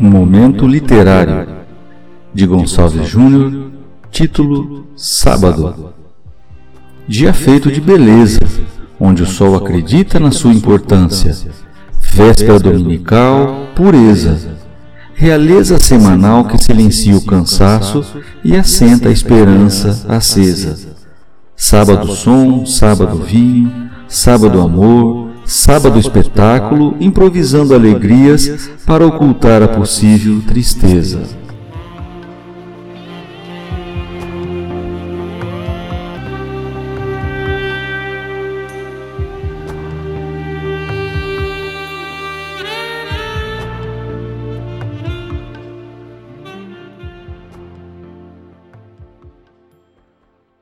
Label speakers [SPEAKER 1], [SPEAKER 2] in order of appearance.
[SPEAKER 1] Momento Literário, de Gonçalves Júnior, título Sábado. Dia feito de beleza, onde o sol acredita na sua importância. Véspera dominical, pureza. Realeza semanal que silencia o cansaço e assenta a esperança acesa. Sábado som, sábado vinho, sábado amor, sábado espetáculo, improvisando alegrias para ocultar a possível tristeza.